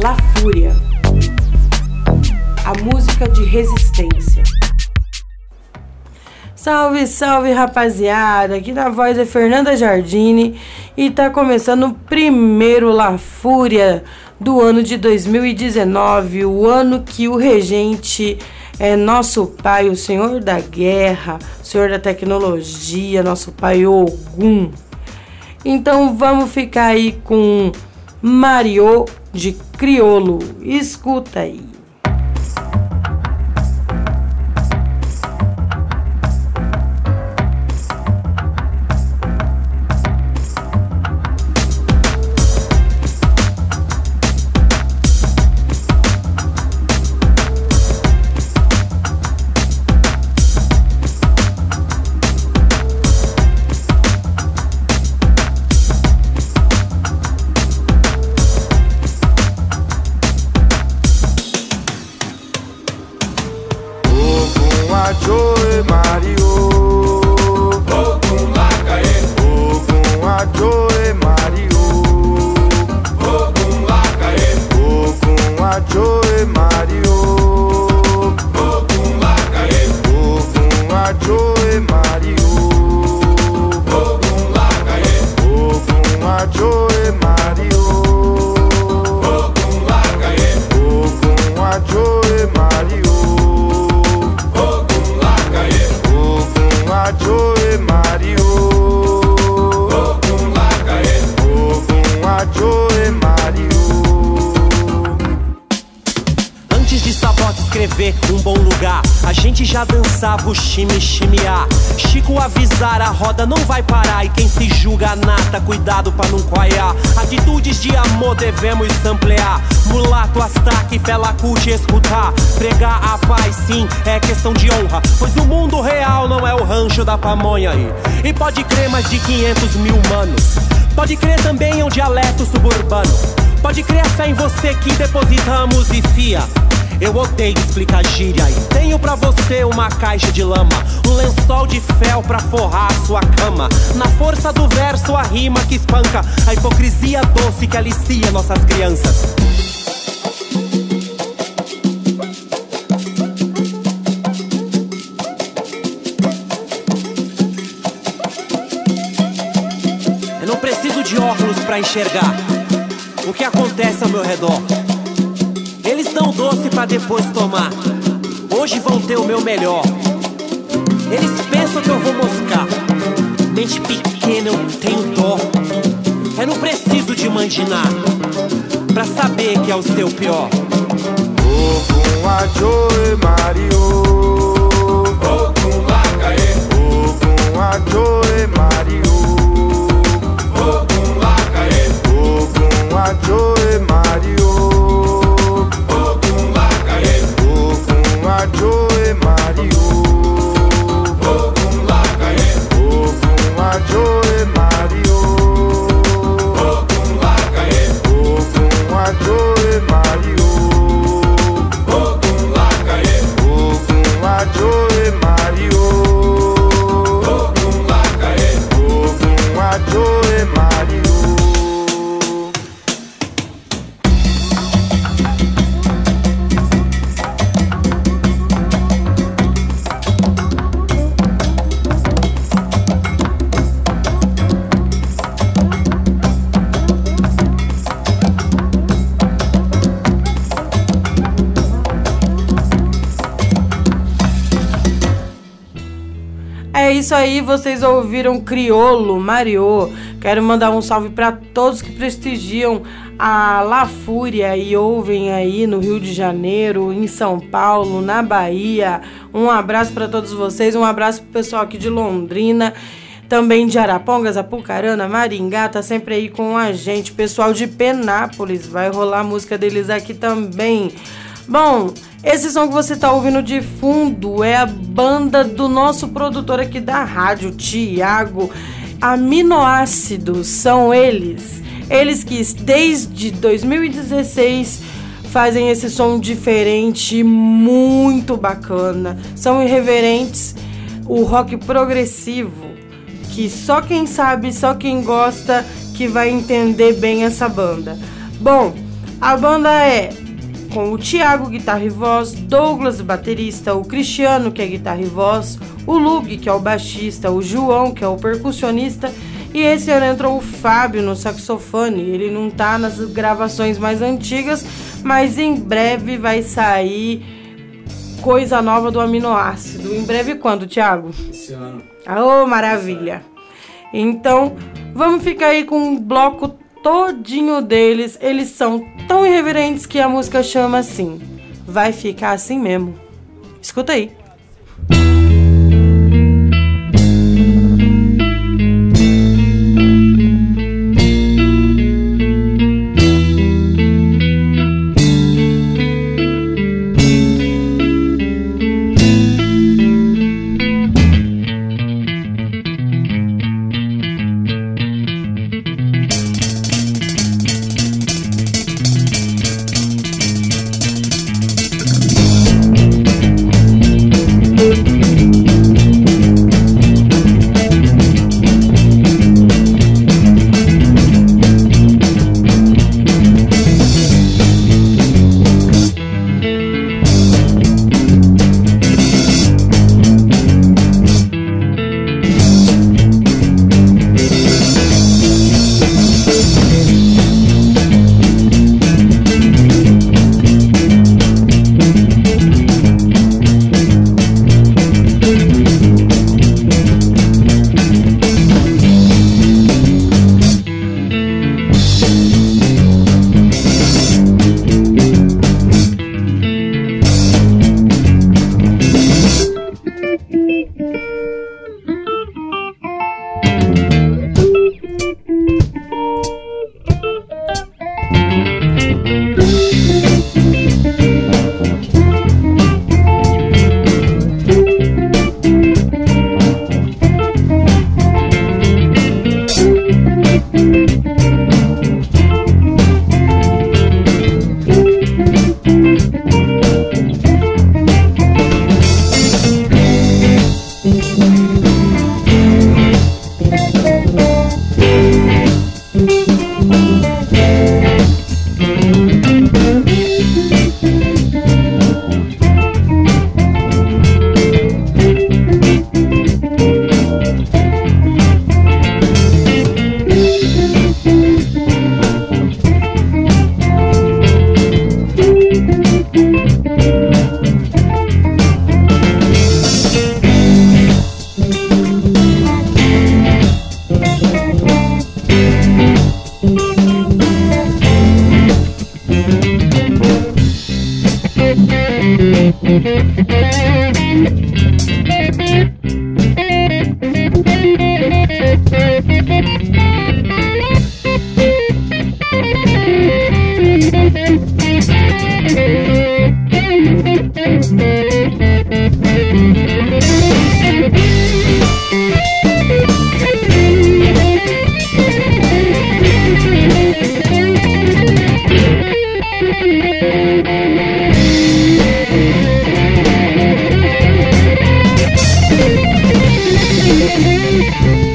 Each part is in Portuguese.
La Fúria, a música de resistência. Salve, salve rapaziada! Aqui na voz é Fernanda Jardine e tá começando o primeiro La Fúria do ano de 2019, o ano que o regente é nosso pai, o senhor da guerra, senhor da tecnologia, nosso pai Ogum. Então vamos ficar aí com Mario de Criolo. Escuta aí. Aí. E pode crer mais de 500 mil humanos. Pode crer também em um dialeto suburbano. Pode crer a fé em você que depositamos e fia. Eu odeio explicar gíria e tenho pra você uma caixa de lama, um lençol de fel pra forrar a sua cama. Na força do verso, a rima que espanca, a hipocrisia doce que alicia nossas crianças. De óculos para enxergar o que acontece ao meu redor dão doce para depois tomar. Hoje vão ter o meu melhor. Eles pensam que eu vou moscar. Mente pequena, eu tenho dó. Eu não preciso de mandinar pra saber que é o seu pior. Ogun Ajoe Mario. Ogun Lacaê. Ogun Ajoe Mario. Isso aí, vocês ouviram Criolo, Mario. Quero mandar um salve para todos que prestigiam a La Fúria e ouvem aí no Rio de Janeiro, em São Paulo, na Bahia. Um abraço para todos vocês, um abraço pro pessoal aqui de Londrina. Também de Arapongas, Apucarana, Maringá, tá sempre aí com a gente. Pessoal de Penápolis, vai rolar música deles aqui também. Bom, esse som que você tá ouvindo de fundo é a banda do nosso produtor aqui da rádio, Tiago. Aminoácidos são eles. Eles que desde 2016 fazem esse som diferente, muito bacana. São irreverentes, o rock progressivo, que só quem sabe, só quem gosta que vai entender bem essa banda. Bom, A banda é com o Thiago, guitarra e voz, Douglas, baterista, o Cristiano, que é guitarra e voz, o Lug, que é o baixista, o João, que é o percussionista, e esse ano entrou o Fábio no saxofone. Ele não tá nas gravações mais antigas, mas em breve vai sair coisa nova do aminoácido. Em breve quando, Thiago? Esse ano. Oh, maravilha! Então, vamos ficar aí com um bloco todinho deles. Eles são tão irreverentes que a música chama assim. Vai ficar assim mesmo. Escuta aí. Thank you.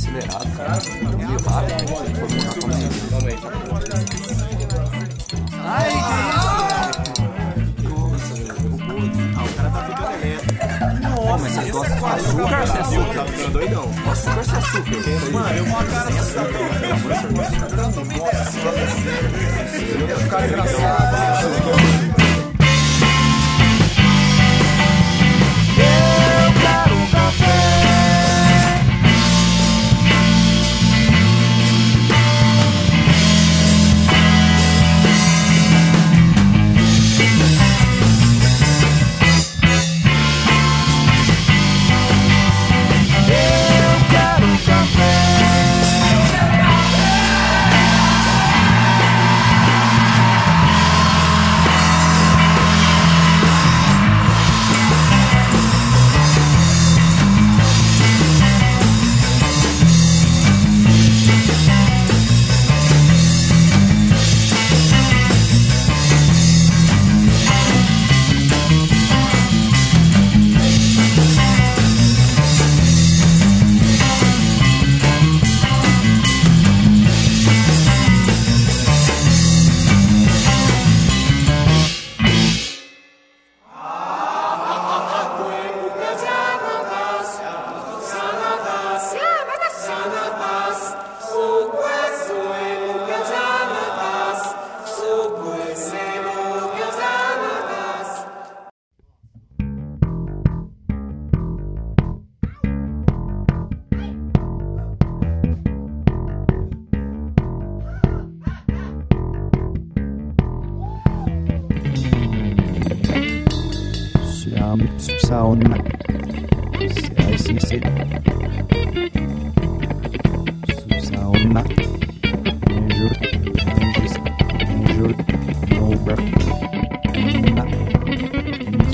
Acelerado, cara. Meio rápido, né? Todo mundo tá comendo. Ai, que isso? Ah, o cara tá ficando lento. Pô, mas vocês gostam de açúcar ou sem Tá açúcar? ficando doidão. Açúcar sem açúcar? Mano, eu vou cara sem açúcar. Ficar engraçado.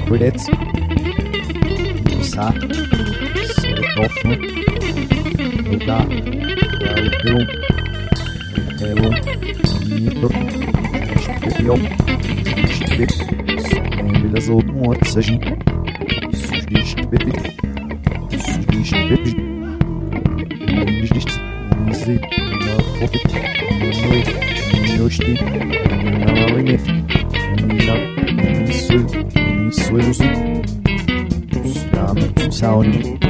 Brunette. Tout ça, le fond. Et là, il y a le Et bon, il y episode.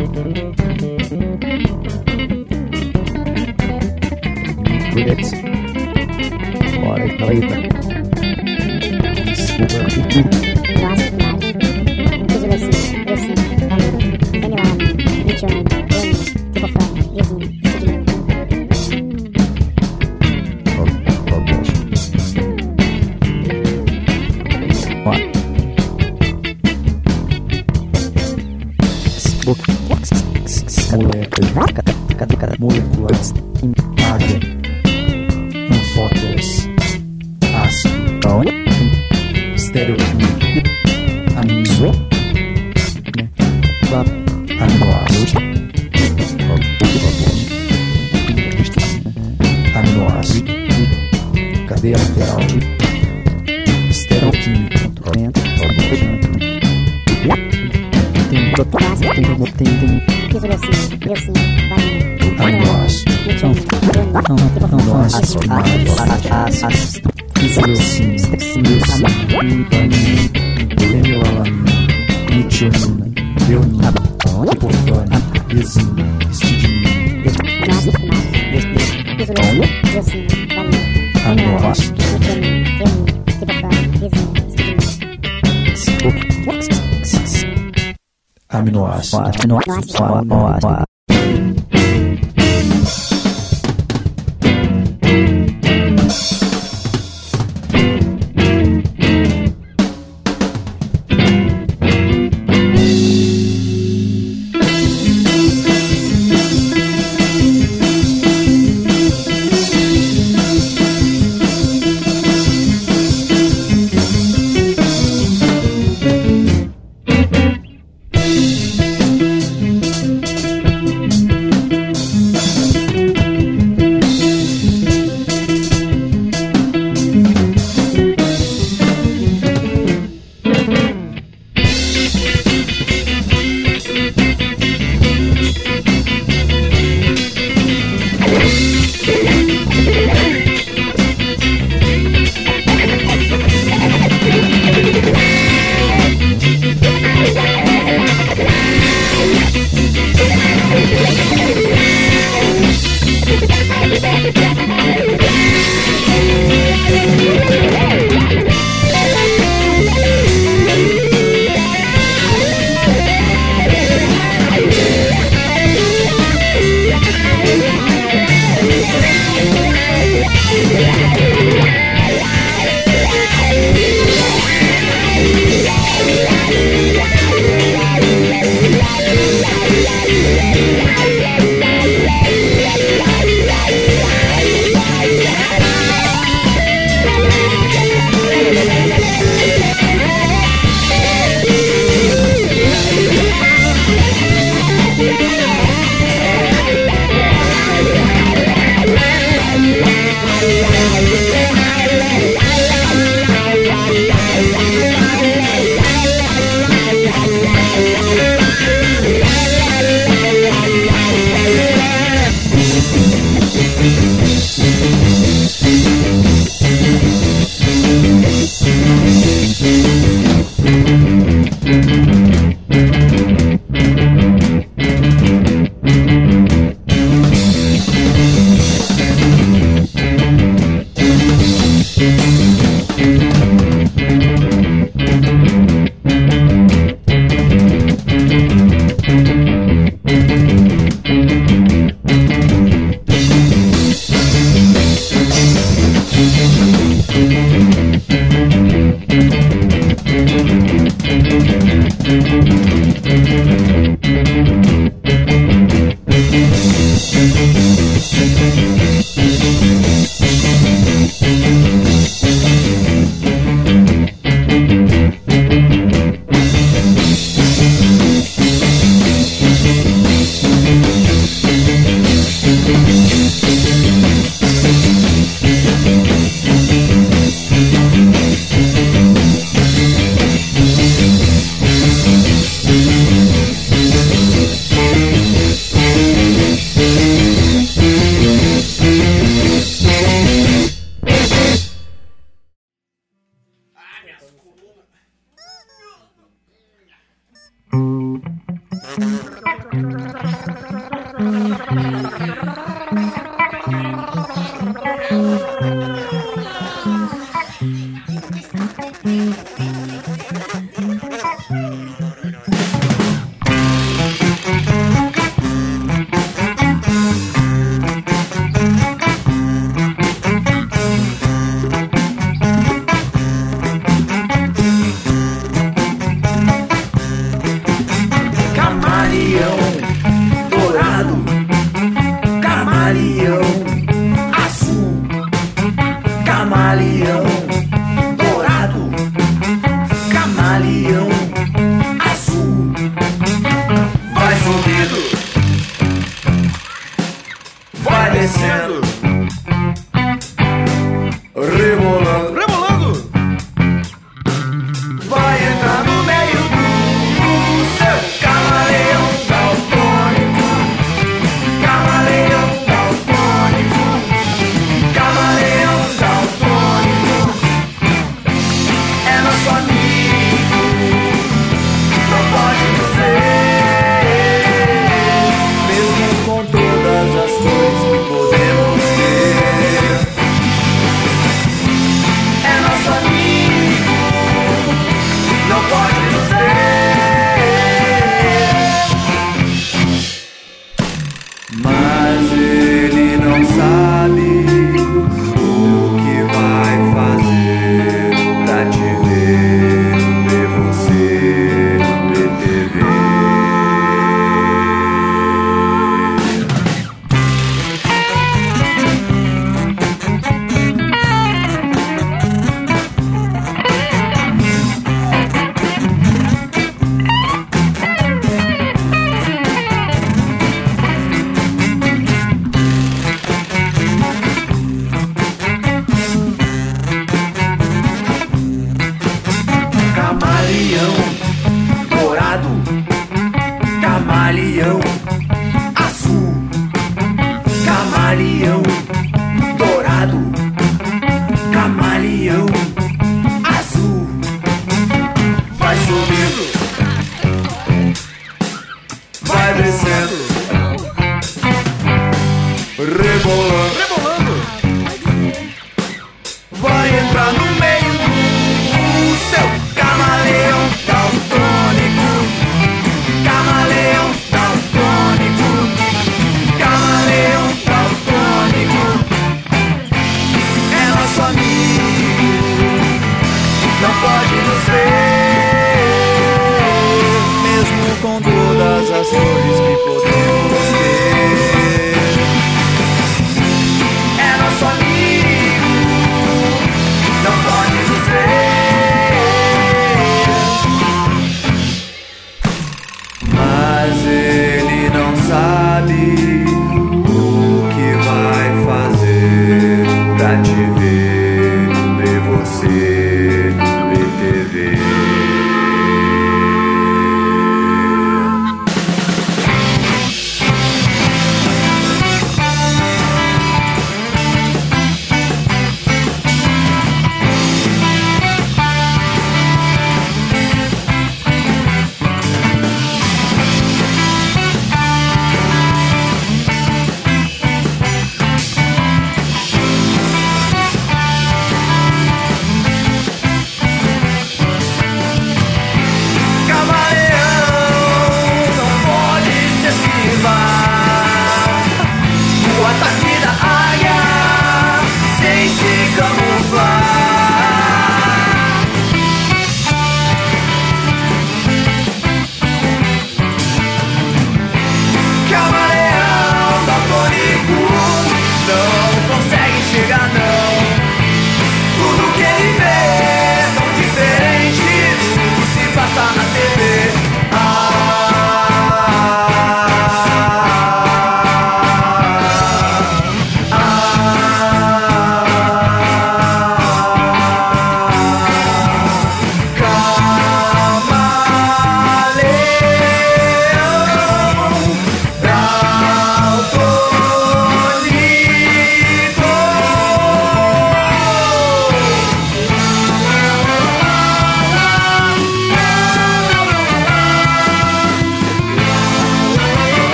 Aminoácido,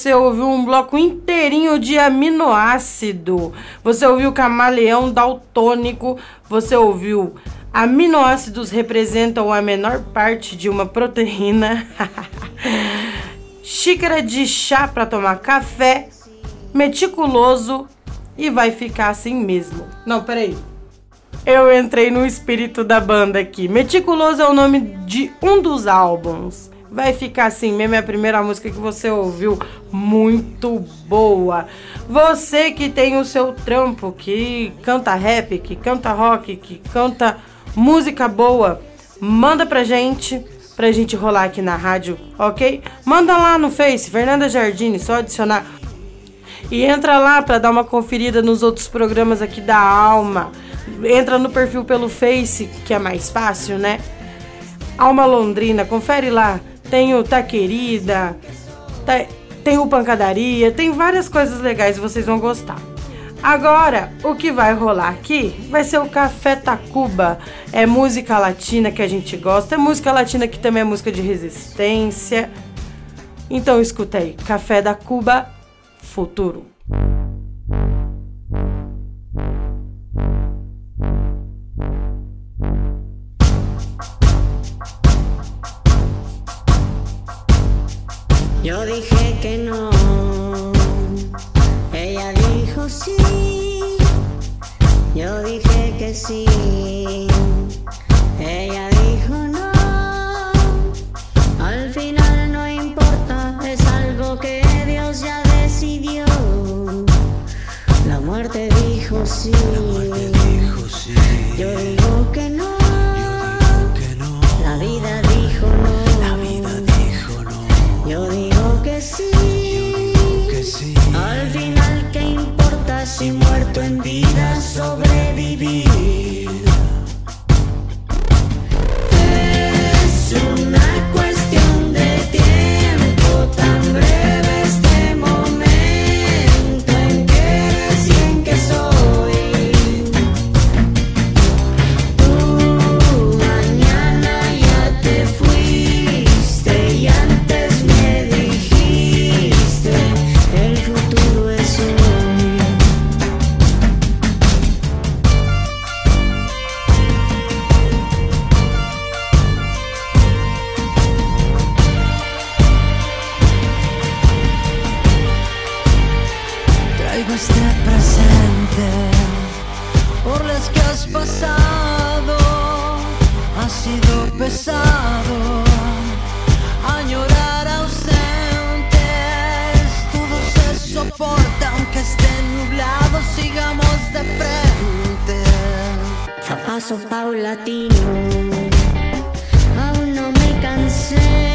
você ouviu um bloco inteirinho de aminoácido. Você ouviu camaleão daltônico, você ouviu aminoácidos representam a menor parte de uma proteína. Xícara de chá para tomar café, meticuloso e vai ficar assim mesmo. Não, peraí. Eu entrei no espírito da banda aqui. Meticuloso é o nome de um dos álbuns vai ficar assim mesmo. É a primeira música que você ouviu, muito boa. Você que tem o seu trampo, que canta rap, que canta rock, que canta música boa, manda pra gente, pra gente rolar aqui na rádio, ok? Manda lá no Face, Fernanda Jardine, só adicionar. E entra lá pra dar uma conferida nos outros programas aqui da Alma. Entra no perfil pelo Face, que é mais fácil, né? Alma Londrina, confere lá tem o Tá Querida, tá, tem o Pancadaria, tem várias coisas legais vocês vão gostar. Agora, o que vai rolar aqui vai ser o Café Tacuba. É música latina que a gente gosta, é música latina que também é música de resistência. Então escuta aí, Café da Cuba Futuro. A paso paulatino. Aún no me cansé.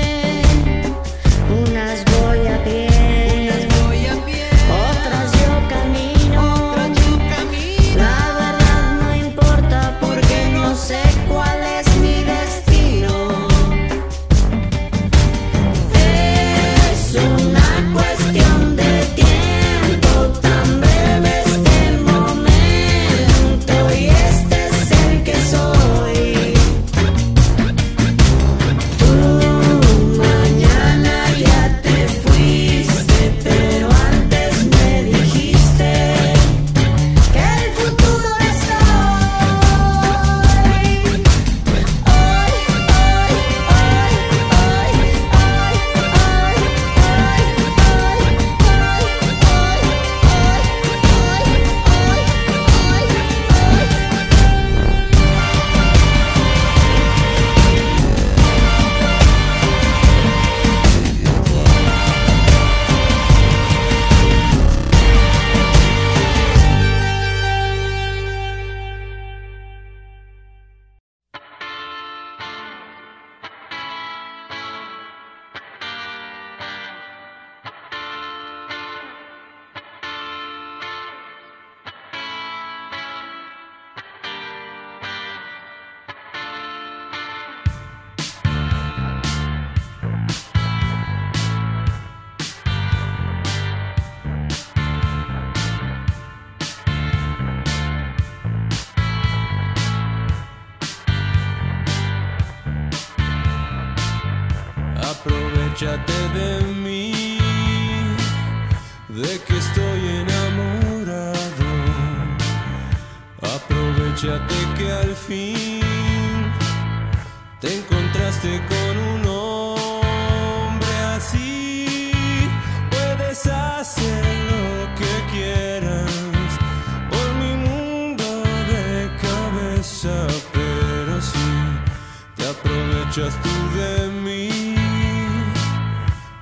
Just de mí,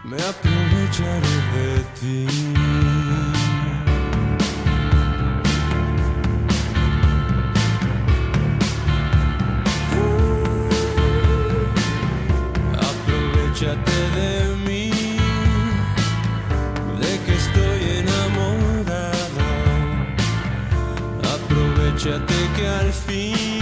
me aprovecharé de ti. Aprovechate de mí, de que estoy enamorado. Aprovechate que al fin.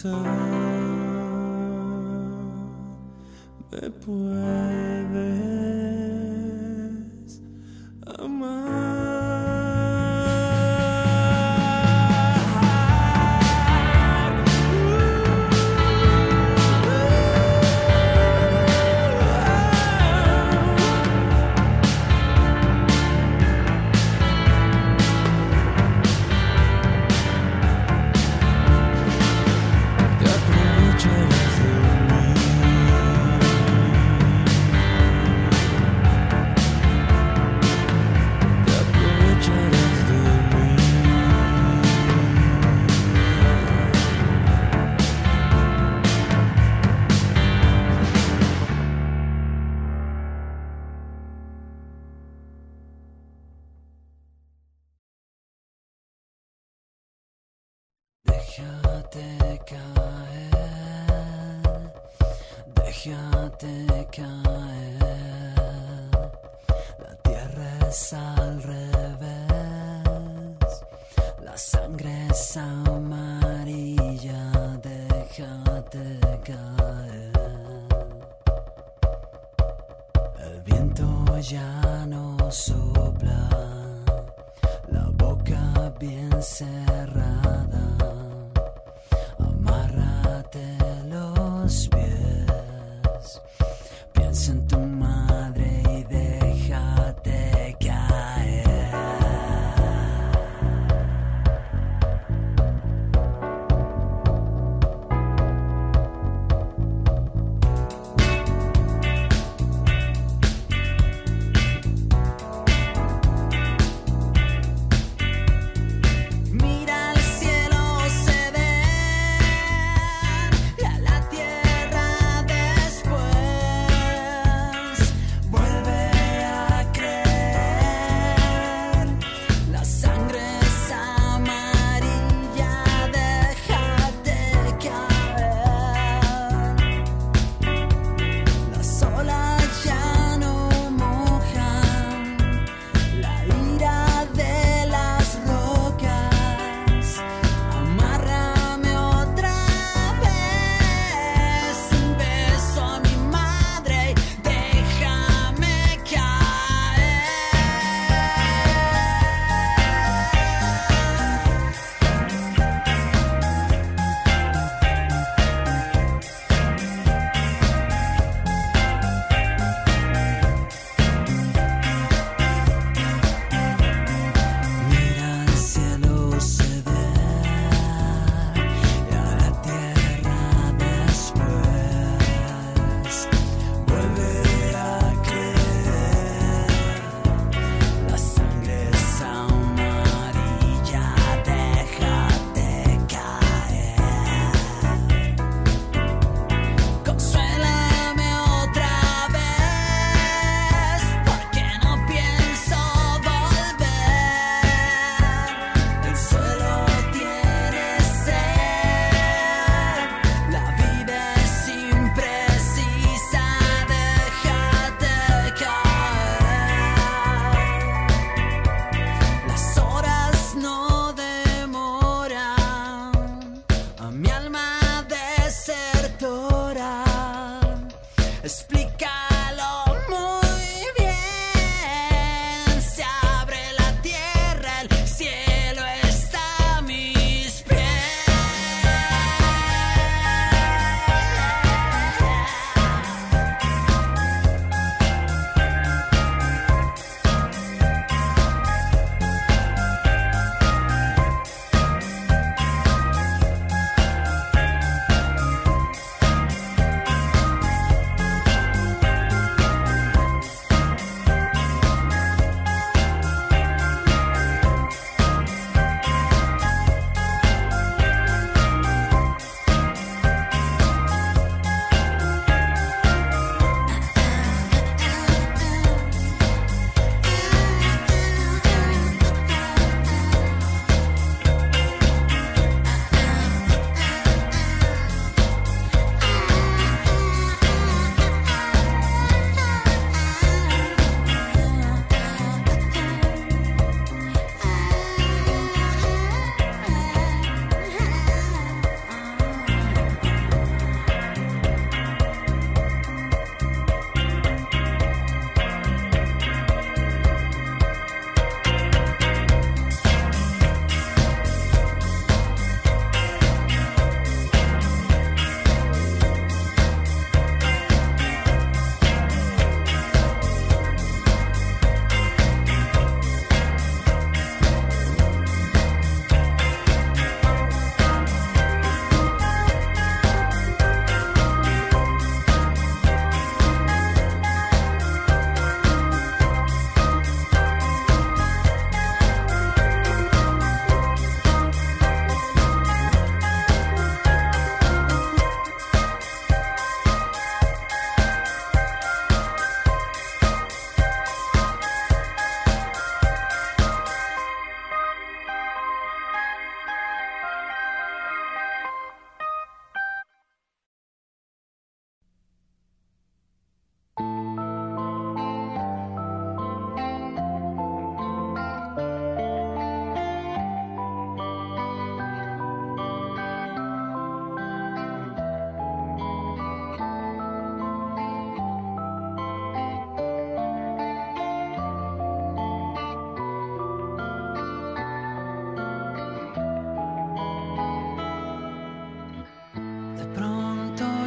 Usar, me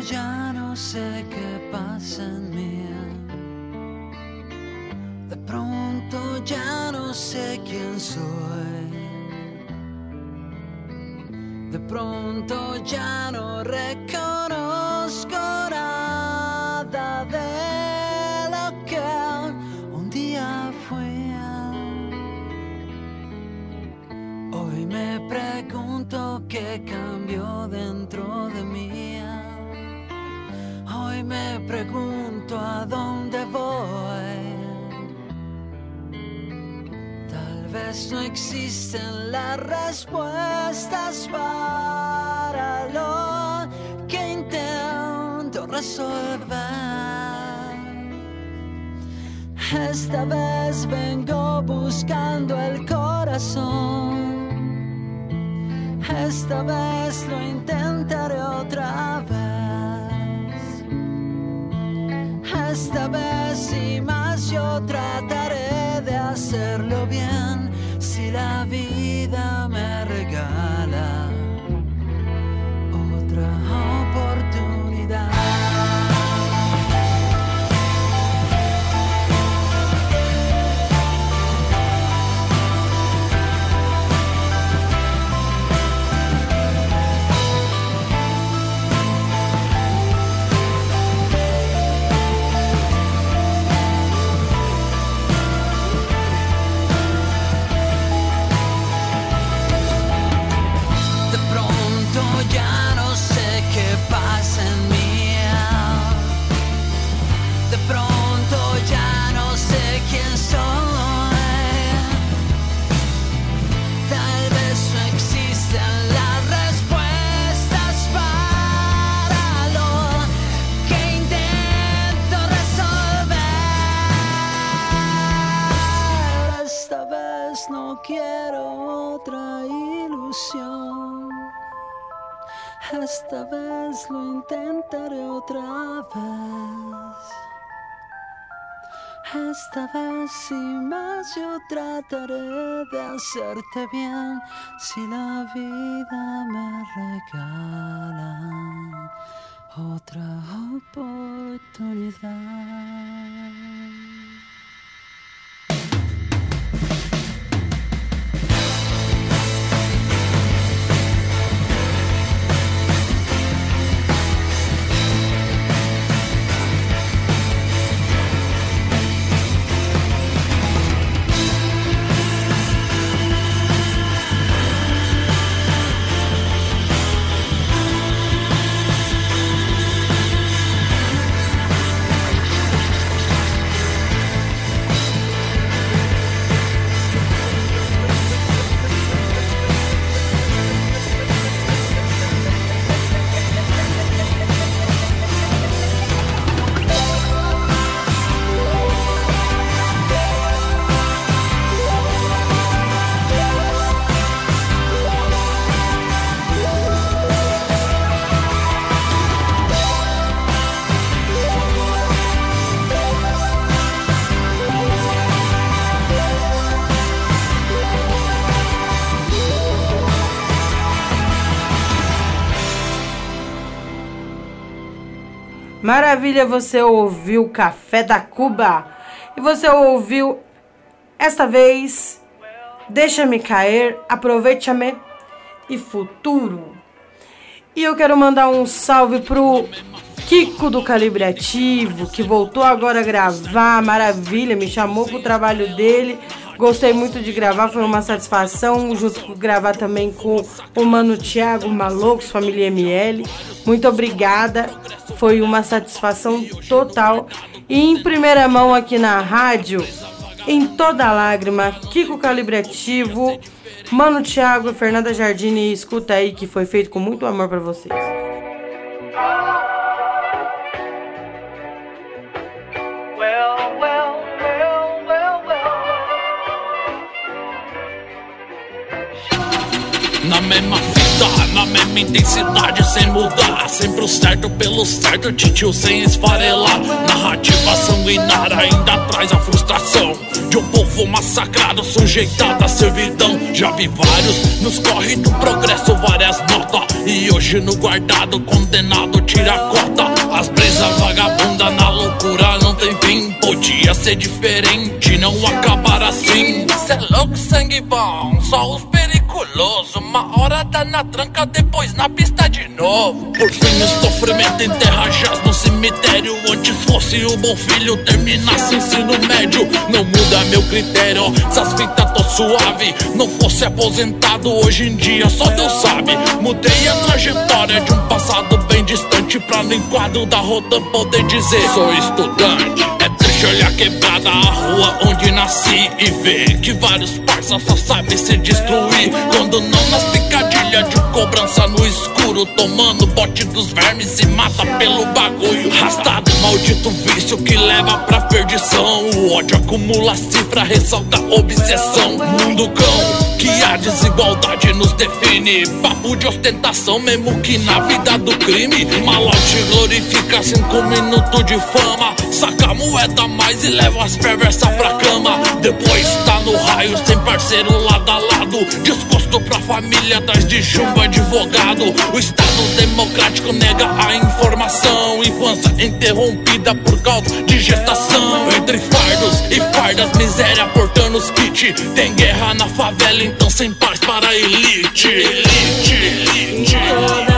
ya no sé qué pasa en mí. De pronto ya no sé quién soy. De pronto ya No existen las respuestas para lo que intento resolver. Esta vez vengo buscando el corazón. Esta vez lo intentaré otra vez. Lo intentaré otra vez. Esta vez y más yo trataré de hacerte bien si la vida me regala otra oportunidad. Maravilha, você ouviu Café da Cuba. E você ouviu esta vez Deixa-me cair, aproveita-me e futuro. E eu quero mandar um salve pro Kiko do Calibre Ativo, que voltou agora a gravar, maravilha, me chamou pro trabalho dele. Gostei muito de gravar, foi uma satisfação, junto com gravar também com o Mano Thiago Maloucos, família ML. Muito obrigada, foi uma satisfação total. E em primeira mão aqui na rádio, em toda lágrima, Kiko Calibre Ativo, Mano Thiago e Fernanda Jardine, escuta aí que foi feito com muito amor para vocês. Na mesma fita, na mesma intensidade, sem mudar. Sempre o certo pelo certo, titio sem esfarelar. Narrativa sanguinária ainda traz a frustração de um povo massacrado, sujeitado à servidão. Já vi vários nos corre do progresso, várias notas. E hoje no guardado, condenado, tira a cota. As brisas vagabunda na loucura não tem fim. Podia ser diferente, não acabar assim. Cê é louco, sangue bom, só os periculosos. Uma hora tá na tranca, depois na pista de novo. Por fim, o sofrimento enterra jaz no cemitério. Antes fosse o bom filho, terminasse ensino médio. Não muda meu critério, essas fitas tô suave. Não fosse aposentado, hoje em dia só Deus sabe. Mudei a trajetória de um passado bem distante pra no enquadro da roda poder dizer: sou estudante. É triste olhar quebrada a rua onde nasci e ver que vários parças só sabem se destruir. Quando não nas picadilhas de cobrança no escuro, tomando bote dos vermes se mata pelo bagulho. Rastado, maldito vício que leva pra perdição. O ódio acumula cifra, ressalta obsessão. Mundo cão, que a desigualdade nos define. Papo de ostentação, mesmo que na vida do crime. Malote glorifica cinco minutos de fama. Saca a moeda mais e leva as perversas pra cama. Depois tá no raio, sem parceiro lado a lado. Desgosto pra família, atrás de chumbo advogado. O Estado democrático nega a informação. Infância interrompida por causa de gestação. Entre fardos e fardas, miséria portando os kit. Tem guerra na favela, então sem paz para a elite. Elite, elite.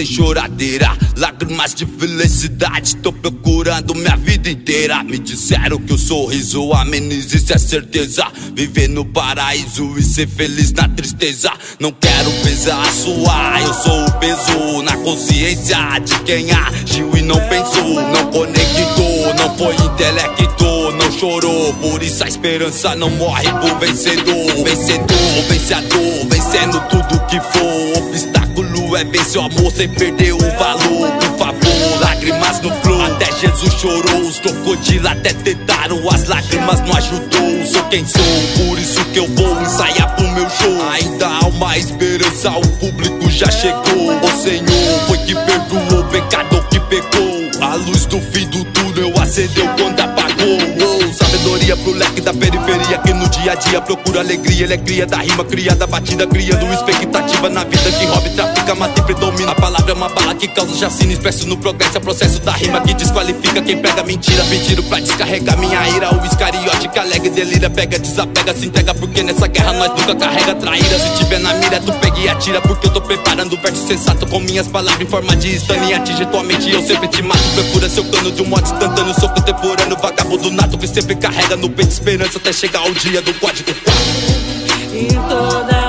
Sem choradeira, lágrimas de felicidade. Tô procurando minha vida inteira. Me disseram que o sorriso ameniza, isso é certeza. Viver no paraíso e ser feliz na tristeza. Não quero pesar, suar, eu sou o peso na consciência de quem agiu e não pensou. Não conectou, não foi intelecto, não chorou. Por isso a esperança não morre por vencedor. Vencedor, vencedor, vencendo tudo que for. Obstáculo é vencer o amor sem perder o valor. Por favor, lágrimas no flow. Até Jesus chorou, os crocodilos até tentaram. As lágrimas não ajudou. Sou quem sou, por isso que eu vou ensaiar pro meu show. Ainda há uma esperança, o público já chegou. O Senhor foi que perdoou o pecador que pecou. A luz do fim do túnel acendeu quando apagou. Oh, sabedoria pro leque da periferia que no dia a dia procura alegria. Ele é cria da rima, cria da batida, criando expectativa na vida que hobby trafica, mata e predomina. A palavra é uma bala que causa chacina, expresso no progresso. É processo da rima que desqualifica quem prega mentira. Pediram pra descarregar minha ira. O escariote alegre delira, pega, desapega, se entrega. Porque nessa guerra nós nunca carrega traíra. Se tiver na mira, tu pega e atira. Porque eu tô preparando verso sensato com minhas palavras em forma de stun. E atinge tua mente, eu sempre te mato. Procura seu cano de um modo instantâneo. Sou contemporâneo, vagabundo nato que sempre carrega no peito esperança até chegar o dia do código 4. Em toda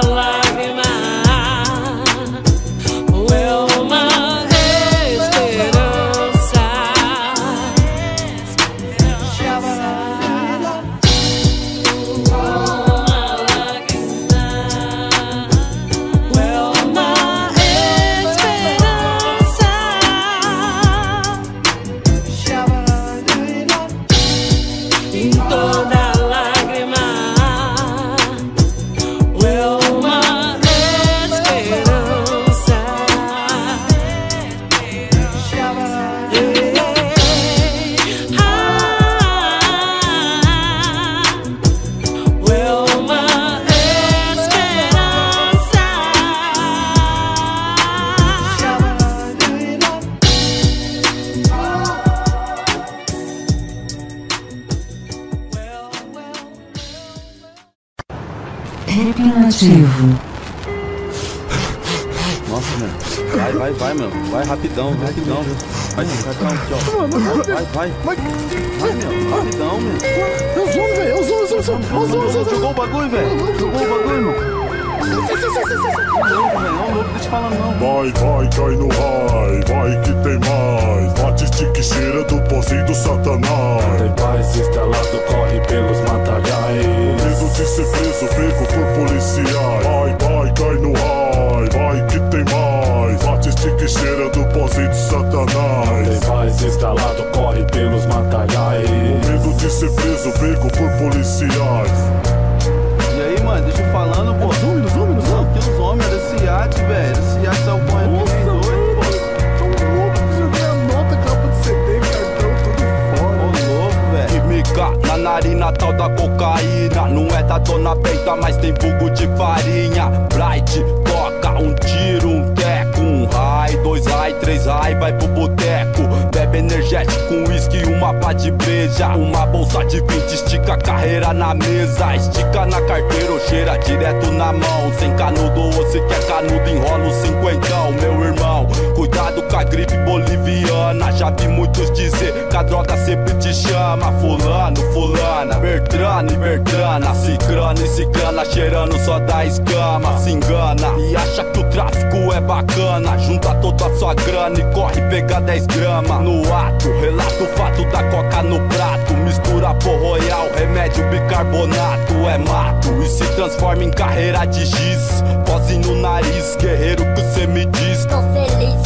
de breja. Uma bolsa de 20, estica a carreira na mesa. Estica na carteira ou cheira direto na mão. Sem canudo ou se quer canudo, enrola o cinquentão, meu irmão. Cuidado com a gripe boliviana. Já vi muitos dizer que a droga sempre te chama. Fulano, fulana, Bertrano e Bertrana. Cicrano e ciclana, cheirando só da escama. Se engana e acha que o tráfico é bacana. Junta toda a sua grana e corre pegar 10 gramas. No ato, relata o fato da coca no prato. Mistura pó royal, remédio bicarbonato. É mato e se transforma em carreira de giz. Pose no nariz, guerreiro que cê me diz. Tô feliz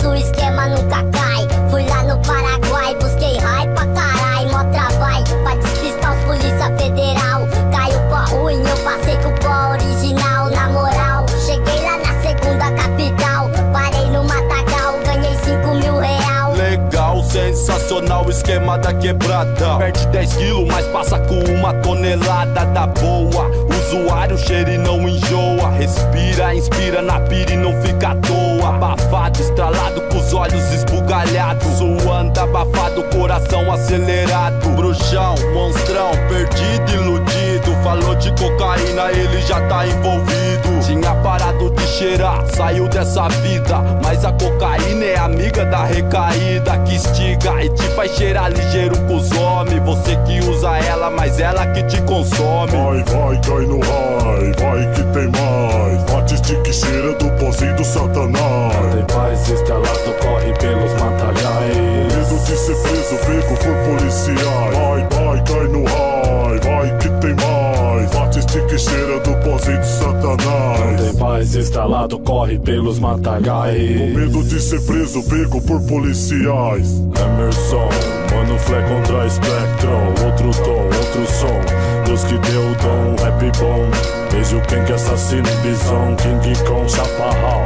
porque nosso esquema nunca cai. Fui lá no Paraguai, busquei raio pra carai. Mó trabalho pra despistar os polícia federal. Caiu pó ruim, eu passei com o pó original. Na moral, cheguei lá na segunda capital. Parei no Matagal, ganhei 5 mil real. Legal, sensacional, esquema da quebrada. Perde 10 quilos, mas passa com uma tonelada da boa. Usuário cheira e não enjoa. Respira, inspira na pira e não fica à toa. Abafado, estralado, com os olhos esbugalhados. Suando, abafado, coração acelerado. Bruxão, monstrão, perdido, iludido. Falou de cocaína, ele já tá envolvido. Tinha parado de cheirar, saiu dessa vida. Mas a cocaína é amiga da recaída que estiga e te faz cheirar ligeiro com os homens. Você que usa ela, mas ela que te consome. Vai, vai, cai no high, vai que tem mais. Bate, estica e cheira do pozinho do satanás. Tem paz instalado, corre pelos matalhais. Medo de ser preso, pego por policiais. Vai, vai, cai no high, vai que tem mais. Bate, estica e cheira do pozinho do satanás. Tem paz instalado, corre pelos matalhais. Com medo de ser preso, pego por policiais. Emerson, mano Fle contra Spectrum. Outro tom, outro som. Deus que deu o dom, rap bom. Beijo quem que assassina o bison. King Kong, chaparral,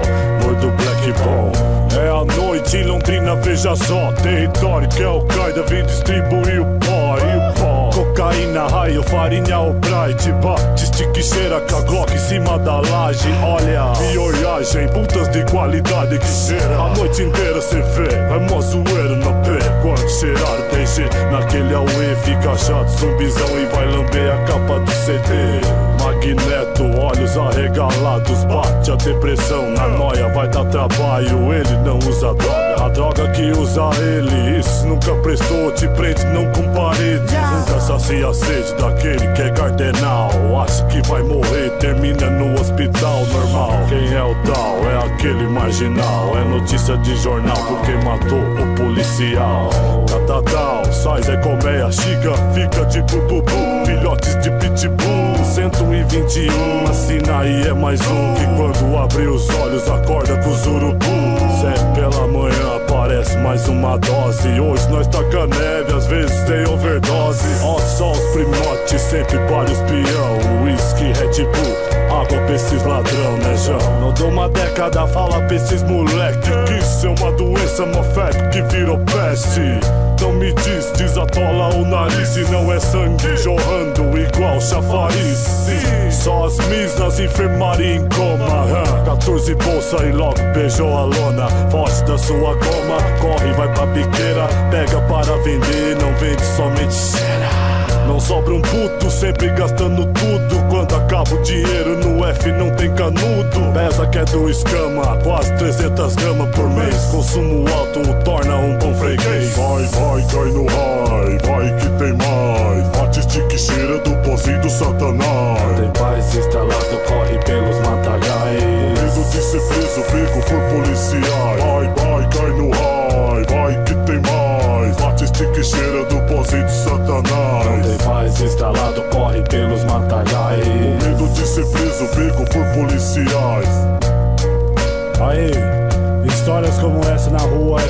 mordo Black Bom. É a noite em Londrina, veja só. Território que é o Qaeda vem distribuir o pó. Cocaína, raio, farinha, o Bright. Bate, stick, cheira, com a Glock em cima da laje. Olha, olhagem, putas de qualidade que cheira. A noite inteira cê vê, é mó zoeiro na pé. Quando cheirar tem G, naquele auê fica chato, zumbizão e vai lamber a capa do CD. Magneto, olhos arregalados, bate a depressão na noia, vai dar trabalho, ele não usa droga. A droga que usa ele, isso nunca prestou, te prende não com parede. Nunca sacia a sede daquele que é cardenal. Acha que vai morrer, termina no hospital normal. Quem é o tal? É aquele marginal. É notícia de jornal porque matou o policial. Catatal, sai Zé Colmeia, chica, fica de bububu. Filhotes de pitbull. 121, assina aí é mais um que quando abre os olhos acorda com os urubu. Zé pela manhã aparece mais uma dose. Hoje nós taca neve, às vezes tem overdose. Ó, só os primotes, sempre para os peão. Whisky, Red Bull, água pra esses ladrão, né, João? Não dou uma década, fala pra esses moleque. Que isso é uma doença, uma febre que virou peste. Não me diz, desatola o nariz e não é sangue jorrando igual chafariz. Só as misas, enfermaria em coma. hã? 14 bolsa e logo beijou a lona. Foge da sua goma, corre, vai pra biqueira. Pega para vender, não vende somente cheira. Não sobra um puto, sempre gastando tudo. Quando acaba o dinheiro no F não tem canudo. Pesa que é do escama, quase 300 gramas por mês. Consumo alto o torna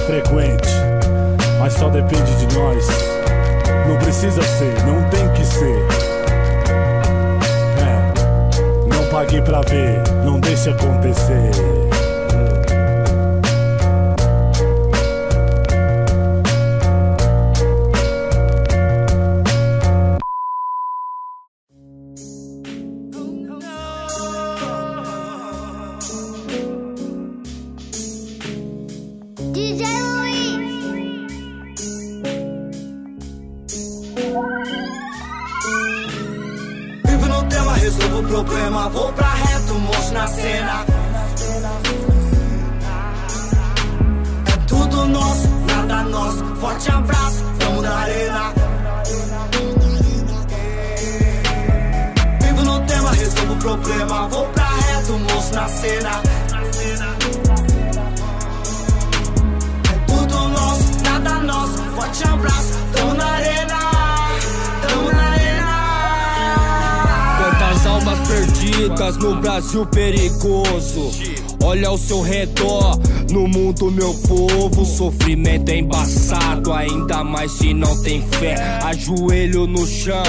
frequente, mas só depende de nós. Não precisa ser, não tem que ser. É, não pague pra ver, não deixe acontecer. Tem fé. Ajoelho no chão,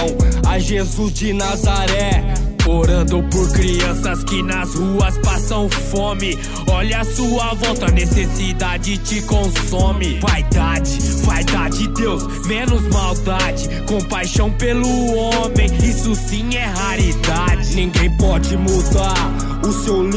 a Jesus de Nazaré. Orando por crianças que nas ruas passam fome. Olha a sua volta, a necessidade te consome. Vaidade, vaidade, Deus, menos maldade. Compaixão pelo homem, isso sim é raridade. Ninguém pode mudar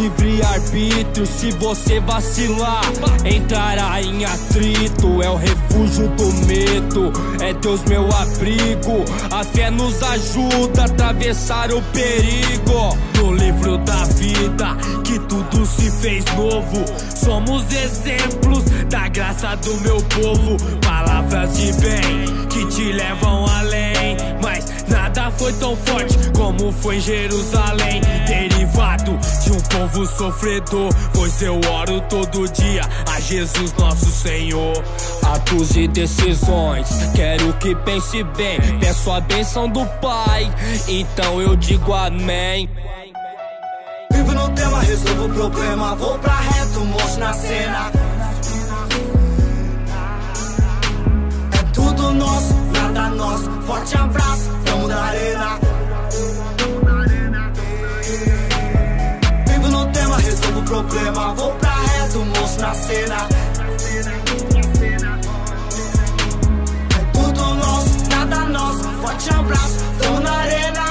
livre-arbítrio. Se você vacilar, entrará em atrito. É o refúgio do medo, é Deus meu abrigo. A fé nos ajuda a atravessar o perigo. No livro da vida, que tudo se fez novo. Somos exemplos da graça do meu povo. Palavras de bem que te levam além. Mas nada foi tão forte como foi em Jerusalém. Derivado de um povo sofredor. Pois eu oro todo dia a Jesus nosso Senhor. Atos e decisões, quero que pense bem. Peço a benção do Pai, então eu digo amém. Vivo no tema, resolvo o problema. Vou pra reto, monstro na cena. É tudo nosso, nada nosso. Forte abraço, tamo na arena. Vivo no tema, resolvo o problema. Vou pra reto, monstro na cena. É tudo nosso, nada nosso. Forte abraço, tamo na arena.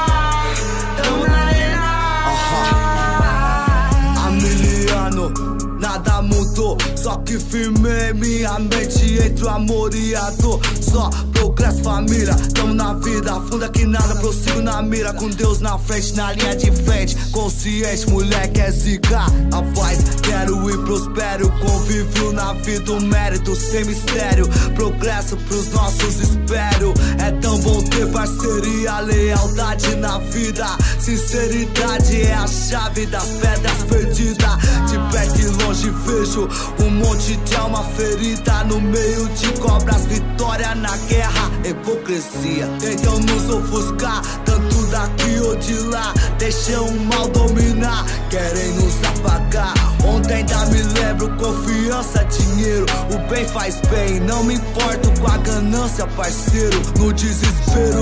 Só que firmei minha mente entre o amor e a dor. Só progresso, família, tamo na vida. Funda que nada, prossigo na mira. Com Deus na frente, na linha de frente. Consciente, moleque é zica. A paz, quero ir prospero. Convívio na vida, o mérito sem mistério. Progresso pros nossos, espero. É tão bom ter parceria, lealdade na vida. Sinceridade é a chave das pedras perdidas. De perto e longe vejo um monte de alma ferida. No meio de cobras, vitória na guerra, hipocrisia. Tentam nos ofuscar, tanto daqui ou de lá. Deixam o mal dominar, querem nos apagar. Ontem ainda me lembro, confiança, dinheiro. O bem faz bem, não me importo com a ganância, parceiro. No desespero,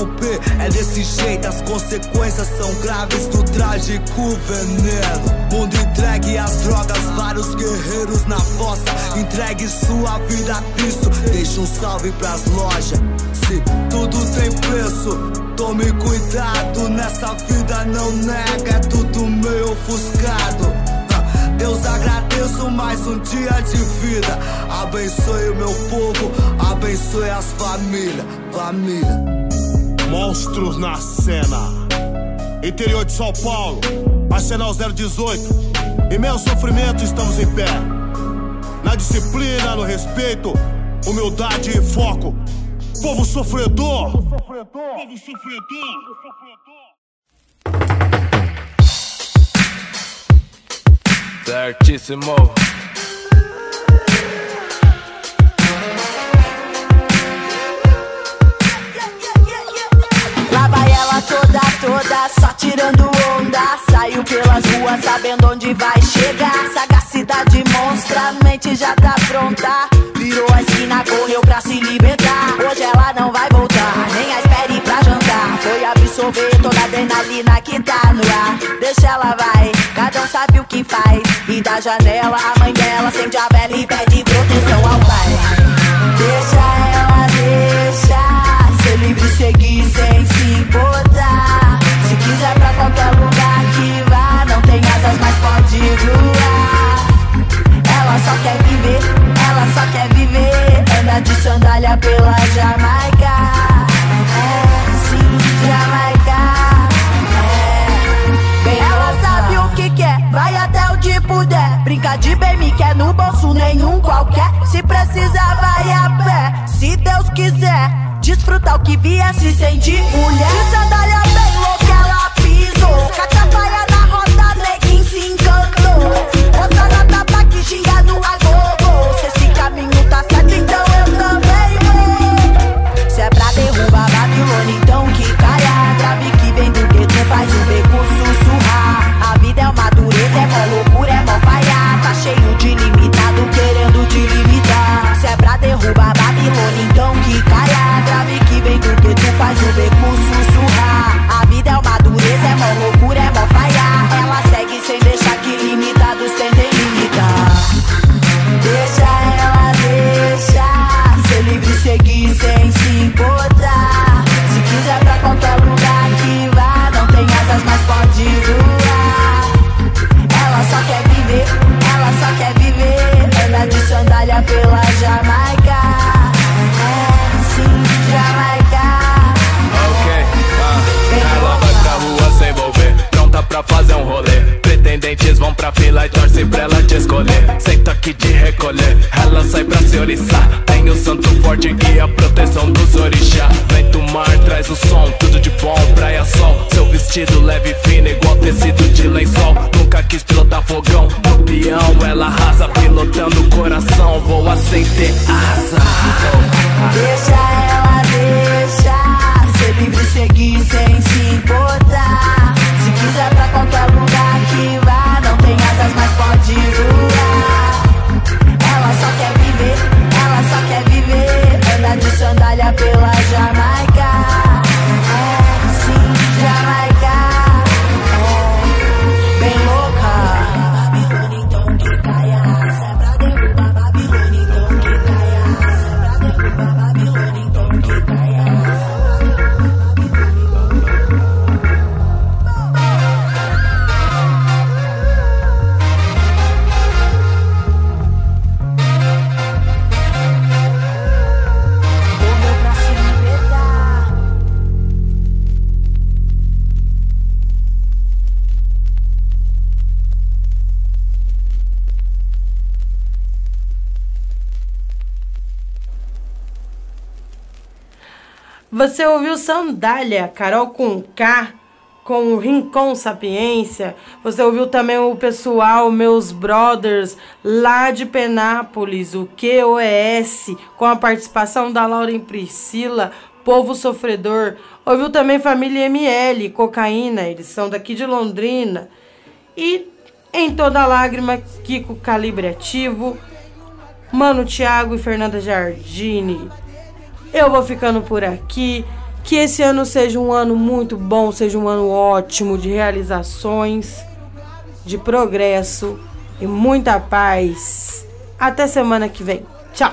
corromper. É desse jeito, as consequências são graves do trágico veneno. Mundo entregue às drogas, vários guerreiros na fossa. Entregue sua vida a Cristo. Deixa um salve pras lojas. Se tudo tem preço, tome cuidado. Nessa vida não nega, é tudo meio ofuscado. Ah, Deus agradeço mais um dia de vida. Abençoe o meu povo, abençoe as famílias. Família. Monstros na cena. Interior de São Paulo, Arsenal 018. Em meio ao sofrimento estamos em pé. Na disciplina, no respeito, humildade e foco. Povo sofredor. Povo sofredor. Certíssimo. Lá vai toda, toda, só tirando onda. Saiu pelas ruas sabendo onde vai chegar. Sagacidade monstra, mente já tá pronta. Virou a esquina, correu pra se libertar. Hoje ela não vai voltar, nem a espere pra jantar. Foi absorver toda a adrenalina que tá no ar. Deixa ela vai, cada um sabe o que faz. E da janela, a mãe dela acende a vela e pede proteção ao pai. Deixa seguir sem se importar. Se quiser pra qualquer lugar que vá, não tem asas, mas pode voar. Ela só quer viver, ela só quer viver. Anda de sandália pela Jamaica. É, sim, Jamaica. É. Bem, ela sabe o que quer, vai até onde puder. Brinca de bem, me quer no bolso, nenhum qualquer. Se precisar, vai a pé. Se Deus quiser, desfrutar o que vier, se sentir mulher. De sandália bem louca, ela Você ouviu Sandália, Carol com K, com o Rincon Sapiência. Você ouviu também o pessoal, meus brothers, lá de Penápolis, o QOS, com a participação da Lauren Priscila, Povo Sofredor. Ouviu também Família ML, Cocaína, eles são daqui de Londrina. E Em Toda Lágrima, Kiko Calibrativo, Mano Thiago e Fernanda Jardini. Eu vou ficando por aqui. Que esse ano seja um ano muito bom, seja um ano ótimo de realizações, de progresso e muita paz. Até semana que vem. Tchau!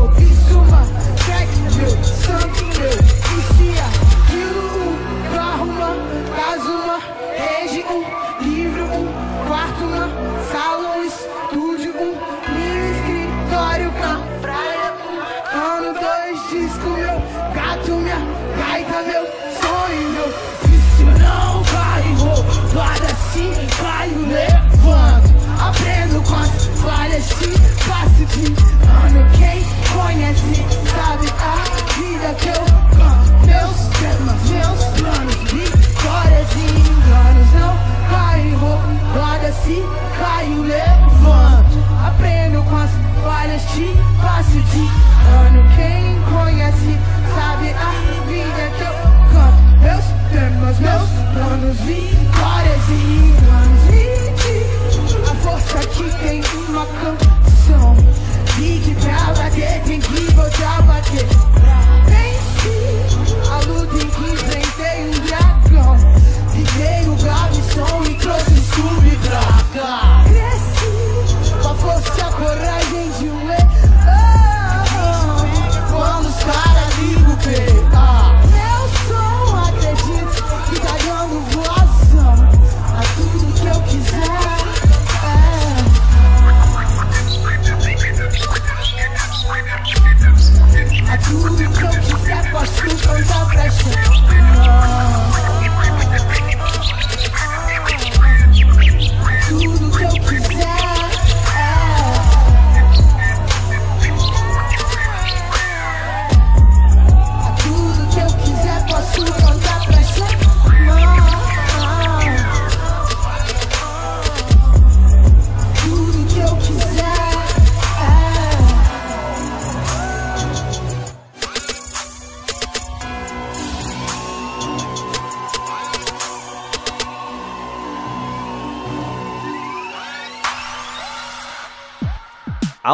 aqui Mano, quem conhece sabe a vida que eu Meus temas, meus planos, vitórias em enganos Não vai roubar se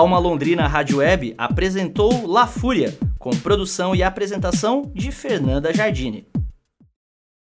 Alma Londrina Rádio Web apresentou La Fúria, com produção e apresentação de Fernanda Jardine.